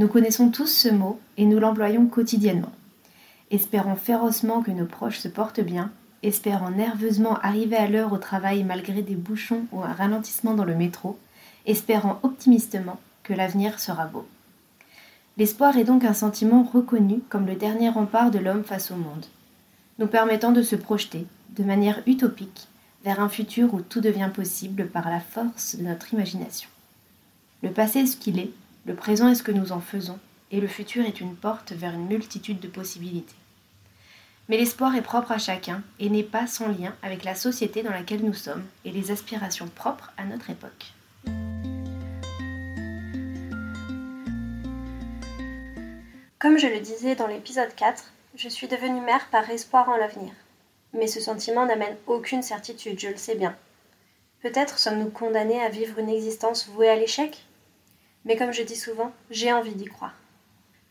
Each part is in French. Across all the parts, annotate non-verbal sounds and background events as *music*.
Nous connaissons tous ce mot et nous l'employons quotidiennement. Espérons férocement que nos proches se portent bien, espérant nerveusement arriver à l'heure au travail malgré des bouchons ou un ralentissement dans le métro, espérant optimistement que l'avenir sera beau. L'espoir est donc un sentiment reconnu comme le dernier rempart de l'homme face au monde, nous permettant de se projeter, de manière utopique, vers un futur où tout devient possible par la force de notre imagination. Le passé est ce qu'il est, le présent est ce que nous en faisons, et le futur est une porte vers une multitude de possibilités. Mais l'espoir est propre à chacun et n'est pas sans lien avec la société dans laquelle nous sommes et les aspirations propres à notre époque. Comme je le disais dans l'épisode 4, je suis devenue mère par espoir en l'avenir. Mais ce sentiment n'amène aucune certitude, je le sais bien. Peut-être sommes-nous condamnés à vivre une existence vouée à l'échec? Mais comme je dis souvent, j'ai envie d'y croire.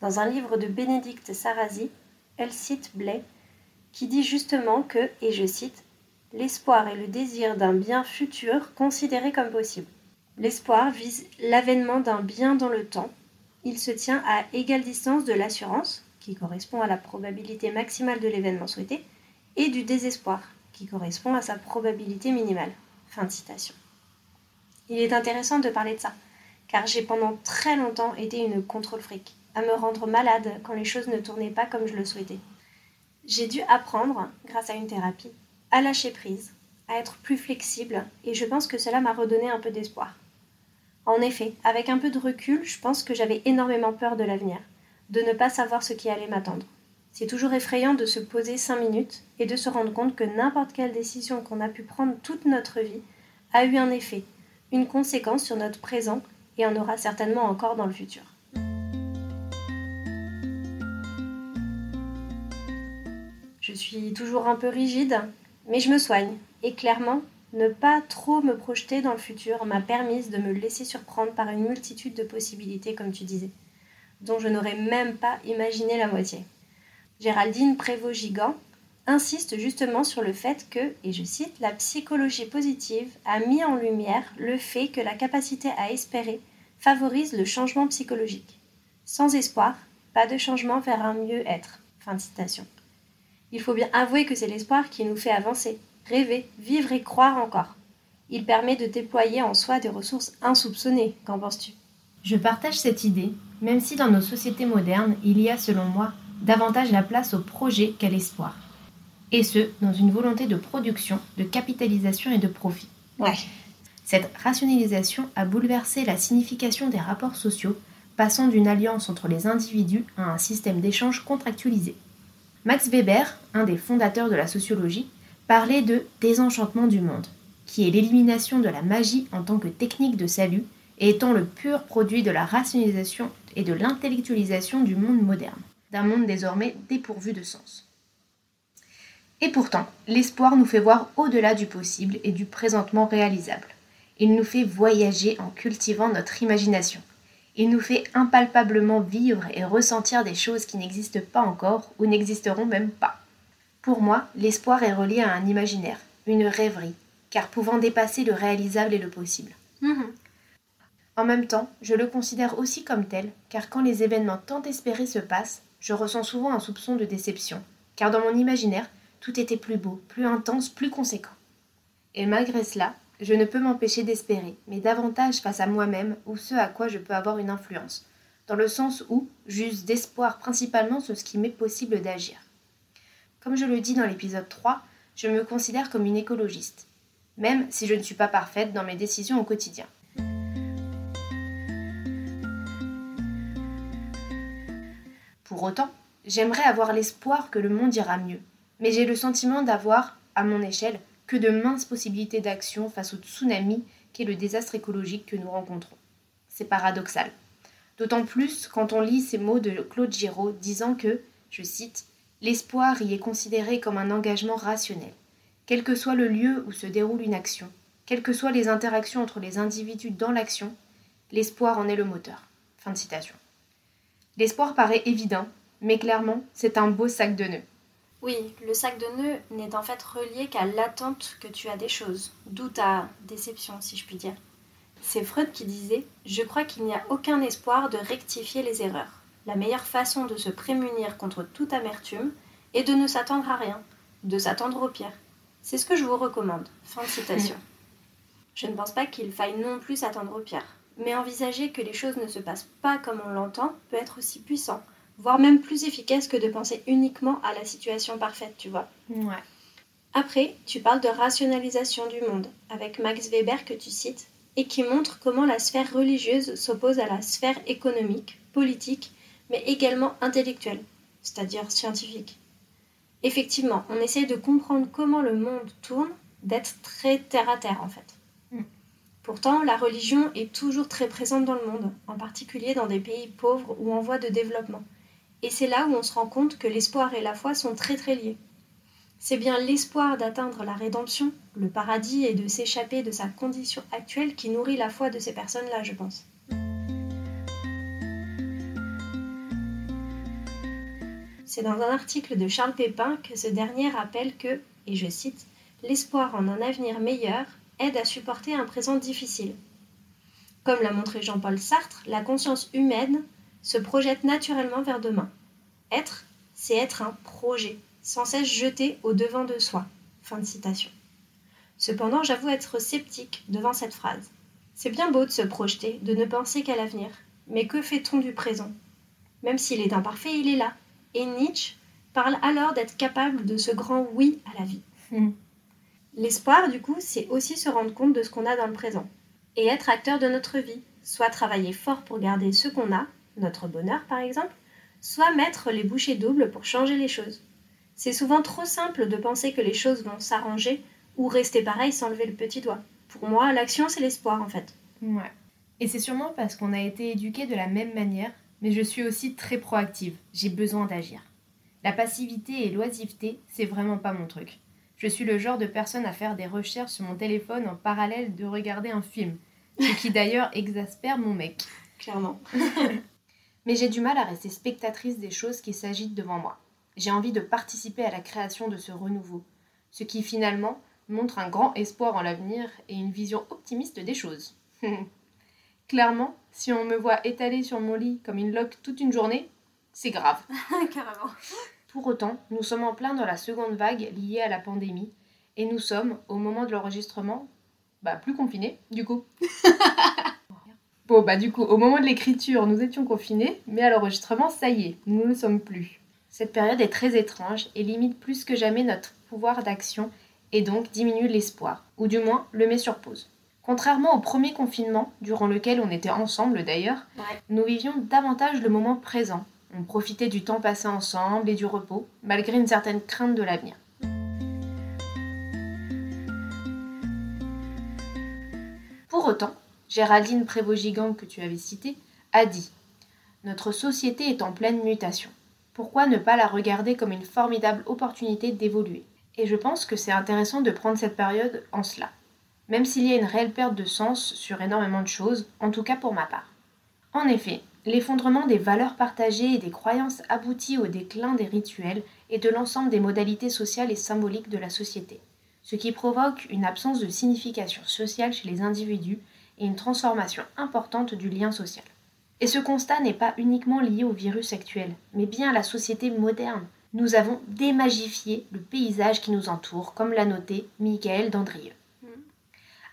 Dans un livre de Bénédicte Sarrazy, elle cite Blais, qui dit justement que, et je cite, L'espoir est le désir d'un bien futur considéré comme possible. L'espoir vise l'avènement d'un bien dans le temps. Il se tient à égale distance de l'assurance, qui correspond à la probabilité maximale de l'événement souhaité, et du désespoir, qui correspond à sa probabilité minimale. Fin de citation. Il est intéressant de parler de ça, car j'ai pendant très longtemps été une contrôle fric, à me rendre malade quand les choses ne tournaient pas comme je le souhaitais. J'ai dû apprendre, grâce à une thérapie, à lâcher prise, à être plus flexible, et je pense que cela m'a redonné un peu d'espoir. En effet, avec un peu de recul, je pense que j'avais énormément peur de l'avenir, de ne pas savoir ce qui allait m'attendre. C'est toujours effrayant de se poser cinq minutes et de se rendre compte que n'importe quelle décision qu'on a pu prendre toute notre vie a eu un effet, une conséquence sur notre présent et en aura certainement encore dans le futur. Je suis toujours un peu rigide, mais je me soigne. Et clairement, ne pas trop me projeter dans le futur m'a permis de me laisser surprendre par une multitude de possibilités, comme tu disais, dont je n'aurais même pas imaginé la moitié. Géraldine Prévost-Gigant insiste justement sur le fait que, et je cite, la psychologie positive a mis en lumière le fait que la capacité à espérer favorise le changement psychologique. Sans espoir, pas de changement vers un mieux-être. Fin de citation. Il faut bien avouer que c'est l'espoir qui nous fait avancer, rêver, vivre et croire encore. Il permet de déployer en soi des ressources insoupçonnées. Qu'en penses-tu? Je partage cette idée, même si dans nos sociétés modernes, il y a, selon moi, davantage la place au projet qu'à l'espoir. Et ce, dans une volonté de production, de capitalisation et de profit. Ouais. Cette rationalisation a bouleversé la signification des rapports sociaux, passant d'une alliance entre les individus à un système d'échange contractualisé. Max Weber, un des fondateurs de la sociologie, parlait de désenchantement du monde, qui est l'élimination de la magie en tant que technique de salut et étant le pur produit de la rationalisation et de l'intellectualisation du monde moderne, d'un monde désormais dépourvu de sens. Et pourtant, l'espoir nous fait voir au-delà du possible et du présentement réalisable. Il nous fait voyager en cultivant notre imagination. Il nous fait impalpablement vivre et ressentir des choses qui n'existent pas encore ou n'existeront même pas. Pour moi, l'espoir est relié à un imaginaire, une rêverie, car pouvant dépasser le réalisable et le possible. Mhm. En même temps, je le considère aussi comme tel, car quand les événements tant espérés se passent, je ressens souvent un soupçon de déception, car dans mon imaginaire, tout était plus beau, plus intense, plus conséquent. Et malgré cela, je ne peux m'empêcher d'espérer, mais davantage face à moi-même ou ce à quoi je peux avoir une influence, dans le sens où j'use d'espoir principalement sur ce qui m'est possible d'agir. Comme je le dis dans l'épisode 3, je me considère comme une écologiste, même si je ne suis pas parfaite dans mes décisions au quotidien. Pour autant, j'aimerais avoir l'espoir que le monde ira mieux, mais j'ai le sentiment d'avoir, à mon échelle, que de minces possibilités d'action face au tsunami qu'est le désastre écologique que nous rencontrons. C'est paradoxal. D'autant plus quand on lit ces mots de Claude Giraud disant que, je cite, L'espoir y est considéré comme un engagement rationnel. Quel que soit le lieu où se déroule une action, quelles que soient les interactions entre les individus dans l'action, l'espoir en est le moteur. Fin de citation. L'espoir paraît évident, mais clairement, c'est un beau sac de nœuds. Oui, le sac de nœuds n'est en fait relié qu'à l'attente que tu as des choses, d'où ta déception, si je puis dire. C'est Freud qui disait Je crois qu'il n'y a aucun espoir de rectifier les erreurs. La meilleure façon de se prémunir contre toute amertume est de ne s'attendre à rien, de s'attendre au pire. C'est ce que je vous recommande. Fin de citation. *laughs* Je ne pense pas qu'il faille non plus s'attendre au pire, mais envisager que les choses ne se passent pas comme on l'entend peut être aussi puissant, voire même plus efficace que de penser uniquement à la situation parfaite, tu vois. Ouais. Après, tu parles de rationalisation du monde, avec Max Weber que tu cites, et qui montre comment la sphère religieuse s'oppose à la sphère économique, politique, mais également intellectuelle, c'est-à-dire scientifique. Effectivement, on essaie de comprendre comment le monde tourne, d'être très terre à terre en fait. Mm. Pourtant, la religion est toujours très présente dans le monde, en particulier dans des pays pauvres ou en voie de développement. Et c'est là où on se rend compte que l'espoir et la foi sont très très liés. C'est bien l'espoir d'atteindre la rédemption, le paradis et de s'échapper de sa condition actuelle qui nourrit la foi de ces personnes-là, je pense. C'est dans un article de Charles Pépin que ce dernier rappelle que, et je cite, L'espoir en un avenir meilleur aide à supporter un présent difficile. Comme l'a montré Jean-Paul Sartre, la conscience humaine se projette naturellement vers demain. Être, c'est être un projet, sans cesse jeté au devant de soi. Fin de citation. Cependant, j'avoue être sceptique devant cette phrase. C'est bien beau de se projeter, de ne penser qu'à l'avenir, mais que fait-on du présent? Même s'il est imparfait, il est là. Et Nietzsche parle alors d'être capable de ce grand oui à la vie. Mm. L'espoir, du coup, c'est aussi se rendre compte de ce qu'on a dans le présent et être acteur de notre vie, soit travailler fort pour garder ce qu'on a, notre bonheur par exemple, soit mettre les bouchées doubles pour changer les choses. C'est souvent trop simple de penser que les choses vont s'arranger ou rester pareil sans lever le petit doigt. Pour moi, l'action, c'est l'espoir en fait. Ouais. Et c'est sûrement parce qu'on a été éduqués de la même manière, mais je suis aussi très proactive. J'ai besoin d'agir. La passivité et l'oisiveté, c'est vraiment pas mon truc. Je suis le genre de personne à faire des recherches sur mon téléphone en parallèle de regarder un film, ce qui d'ailleurs *laughs* exaspère mon mec. Clairement. *laughs* Mais j'ai du mal à rester spectatrice des choses qui s'agitent devant moi. J'ai envie de participer à la création de ce renouveau, ce qui finalement montre un grand espoir en l'avenir et une vision optimiste des choses. *laughs* Clairement, si on me voit étalée sur mon lit comme une loque toute une journée, c'est grave. *laughs* Carrément. Pour autant, nous sommes en plein dans la seconde vague liée à la pandémie et nous sommes, au moment de l'enregistrement, bah plus confinés, du coup. *laughs* bon, bah du coup, au moment de l'écriture, nous étions confinés, mais à l'enregistrement, ça y est, nous ne le sommes plus. Cette période est très étrange et limite plus que jamais notre pouvoir d'action et donc diminue l'espoir, ou du moins le met sur pause. Contrairement au premier confinement, durant lequel on était ensemble d'ailleurs, Ouais. nous vivions davantage le moment présent. On profitait du temps passé ensemble et du repos, malgré une certaine crainte de l'avenir. Pour autant, Géraldine Prévost-Gigant, que tu avais citée, a dit Notre société est en pleine mutation. Pourquoi ne pas la regarder comme une formidable opportunité d'évoluer? Et je pense que c'est intéressant de prendre cette période en cela, même s'il y a une réelle perte de sens sur énormément de choses, en tout cas pour ma part. En effet, l'effondrement des valeurs partagées et des croyances aboutit au déclin des rituels et de l'ensemble des modalités sociales et symboliques de la société, ce qui provoque une absence de signification sociale chez les individus et une transformation importante du lien social. Et ce constat n'est pas uniquement lié au virus actuel, mais bien à la société moderne. Nous avons démagifié le paysage qui nous entoure, comme l'a noté Michael Dandrieux.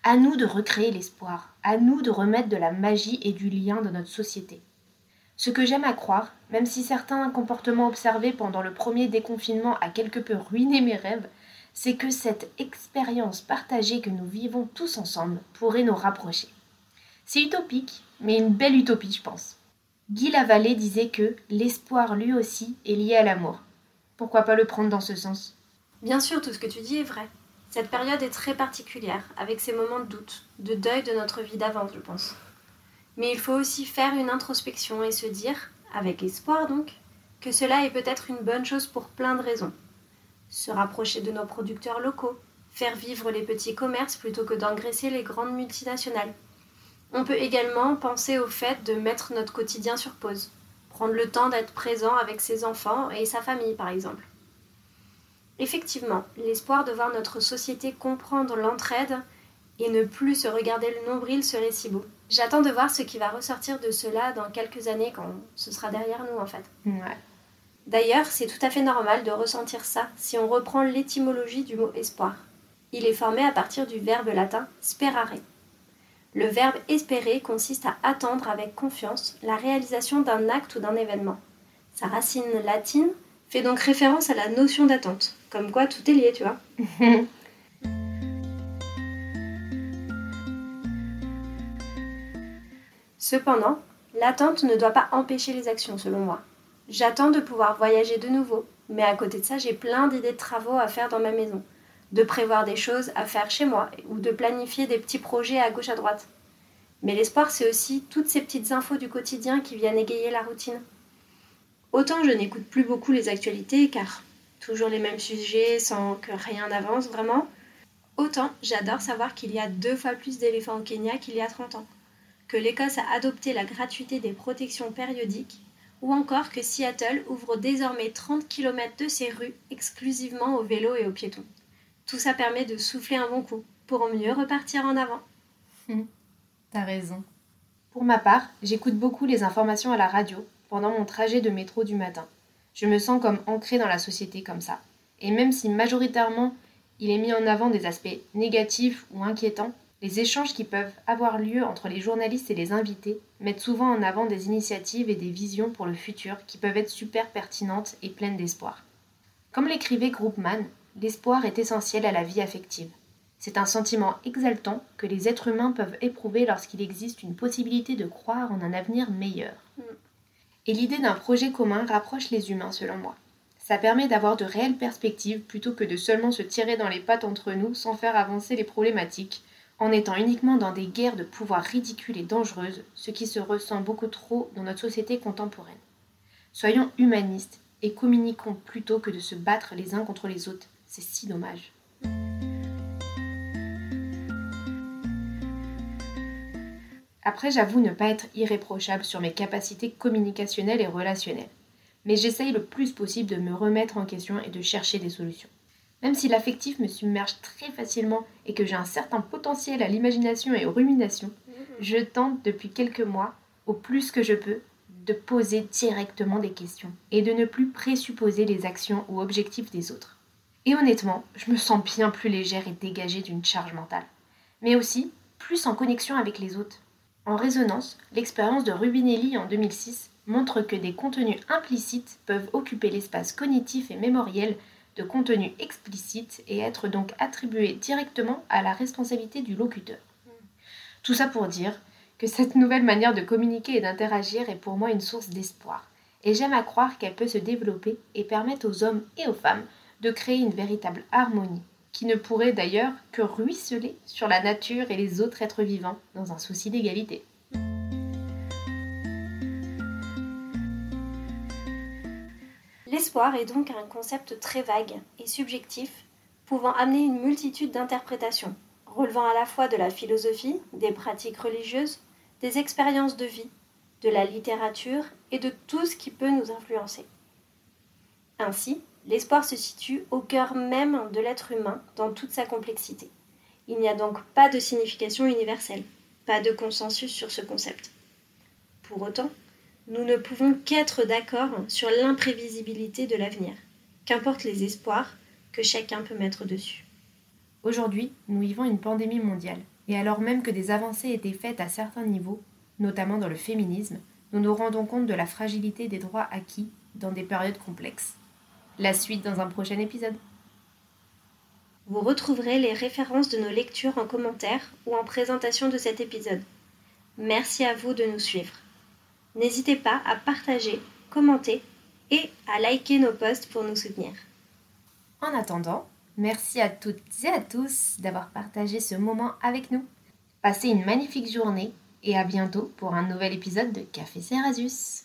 À nous de recréer l'espoir, à nous de remettre de la magie et du lien dans notre société. Ce que j'aime à croire, même si certains comportements observés pendant le premier déconfinement a quelque peu ruiné mes rêves, c'est que cette expérience partagée que nous vivons tous ensemble pourrait nous rapprocher. C'est utopique, mais une belle utopie, je pense. Guy Lavallée disait que l'espoir, lui aussi, est lié à l'amour. Pourquoi pas le prendre dans ce sens? Bien sûr, tout ce que tu dis est vrai. Cette période est très particulière, avec ses moments de doute, de deuil de notre vie d'avant, je pense. Mais il faut aussi faire une introspection et se dire, avec espoir donc, que cela est peut-être une bonne chose pour plein de raisons. Se rapprocher de nos producteurs locaux, faire vivre les petits commerces plutôt que d'engraisser les grandes multinationales, on peut également penser au fait de mettre notre quotidien sur pause, prendre le temps d'être présent avec ses enfants et sa famille par exemple. Effectivement, l'espoir de voir notre société comprendre l'entraide et ne plus se regarder le nombril serait si beau. J'attends de voir ce qui va ressortir de cela dans quelques années quand ce sera derrière nous en fait. D'ailleurs, c'est tout à fait normal de ressentir ça si on reprend l'étymologie du mot espoir. Il est formé à partir du verbe latin sperare, le verbe espérer consiste à attendre avec confiance la réalisation d'un acte ou d'un événement. Sa racine latine fait donc référence à la notion d'attente, comme quoi tout est lié, tu vois. *laughs* Cependant, l'attente ne doit pas empêcher les actions, selon moi. J'attends de pouvoir voyager de nouveau, mais à côté de ça, j'ai plein d'idées de travaux à faire dans ma maison de prévoir des choses à faire chez moi ou de planifier des petits projets à gauche à droite. Mais l'espoir, c'est aussi toutes ces petites infos du quotidien qui viennent égayer la routine. Autant je n'écoute plus beaucoup les actualités car toujours les mêmes sujets sans que rien n'avance vraiment, autant j'adore savoir qu'il y a deux fois plus d'éléphants au Kenya qu'il y a 30 ans, que l'Écosse a adopté la gratuité des protections périodiques ou encore que Seattle ouvre désormais 30 km de ses rues exclusivement aux vélos et aux piétons. Tout ça permet de souffler un bon coup pour mieux repartir en avant. Hum, t'as raison. Pour ma part, j'écoute beaucoup les informations à la radio pendant mon trajet de métro du matin. Je me sens comme ancrée dans la société comme ça. Et même si majoritairement il est mis en avant des aspects négatifs ou inquiétants, les échanges qui peuvent avoir lieu entre les journalistes et les invités mettent souvent en avant des initiatives et des visions pour le futur qui peuvent être super pertinentes et pleines d'espoir. Comme l'écrivait Groupman, l'espoir est essentiel à la vie affective. C'est un sentiment exaltant que les êtres humains peuvent éprouver lorsqu'il existe une possibilité de croire en un avenir meilleur. Et l'idée d'un projet commun rapproche les humains selon moi. Ça permet d'avoir de réelles perspectives plutôt que de seulement se tirer dans les pattes entre nous sans faire avancer les problématiques, en étant uniquement dans des guerres de pouvoir ridicules et dangereuses, ce qui se ressent beaucoup trop dans notre société contemporaine. Soyons humanistes et communiquons plutôt que de se battre les uns contre les autres c'est si dommage. Après, j'avoue ne pas être irréprochable sur mes capacités communicationnelles et relationnelles. Mais j'essaye le plus possible de me remettre en question et de chercher des solutions. Même si l'affectif me submerge très facilement et que j'ai un certain potentiel à l'imagination et aux ruminations, je tente depuis quelques mois, au plus que je peux, de poser directement des questions et de ne plus présupposer les actions ou objectifs des autres. Et honnêtement, je me sens bien plus légère et dégagée d'une charge mentale. Mais aussi plus en connexion avec les autres. En résonance, l'expérience de Rubinelli en 2006 montre que des contenus implicites peuvent occuper l'espace cognitif et mémoriel de contenus explicites et être donc attribués directement à la responsabilité du locuteur. Tout ça pour dire que cette nouvelle manière de communiquer et d'interagir est pour moi une source d'espoir. Et j'aime à croire qu'elle peut se développer et permettre aux hommes et aux femmes de créer une véritable harmonie, qui ne pourrait d'ailleurs que ruisseler sur la nature et les autres êtres vivants dans un souci d'égalité. L'espoir est donc un concept très vague et subjectif pouvant amener une multitude d'interprétations, relevant à la fois de la philosophie, des pratiques religieuses, des expériences de vie, de la littérature et de tout ce qui peut nous influencer. Ainsi, l'espoir se situe au cœur même de l'être humain dans toute sa complexité. Il n'y a donc pas de signification universelle, pas de consensus sur ce concept. Pour autant, nous ne pouvons qu'être d'accord sur l'imprévisibilité de l'avenir, qu'importe les espoirs que chacun peut mettre dessus. Aujourd'hui, nous vivons une pandémie mondiale, et alors même que des avancées étaient faites à certains niveaux, notamment dans le féminisme, nous nous rendons compte de la fragilité des droits acquis dans des périodes complexes. La suite dans un prochain épisode. Vous retrouverez les références de nos lectures en commentaire ou en présentation de cet épisode. Merci à vous de nous suivre. N'hésitez pas à partager, commenter et à liker nos posts pour nous soutenir. En attendant, merci à toutes et à tous d'avoir partagé ce moment avec nous. Passez une magnifique journée et à bientôt pour un nouvel épisode de Café Cerasus.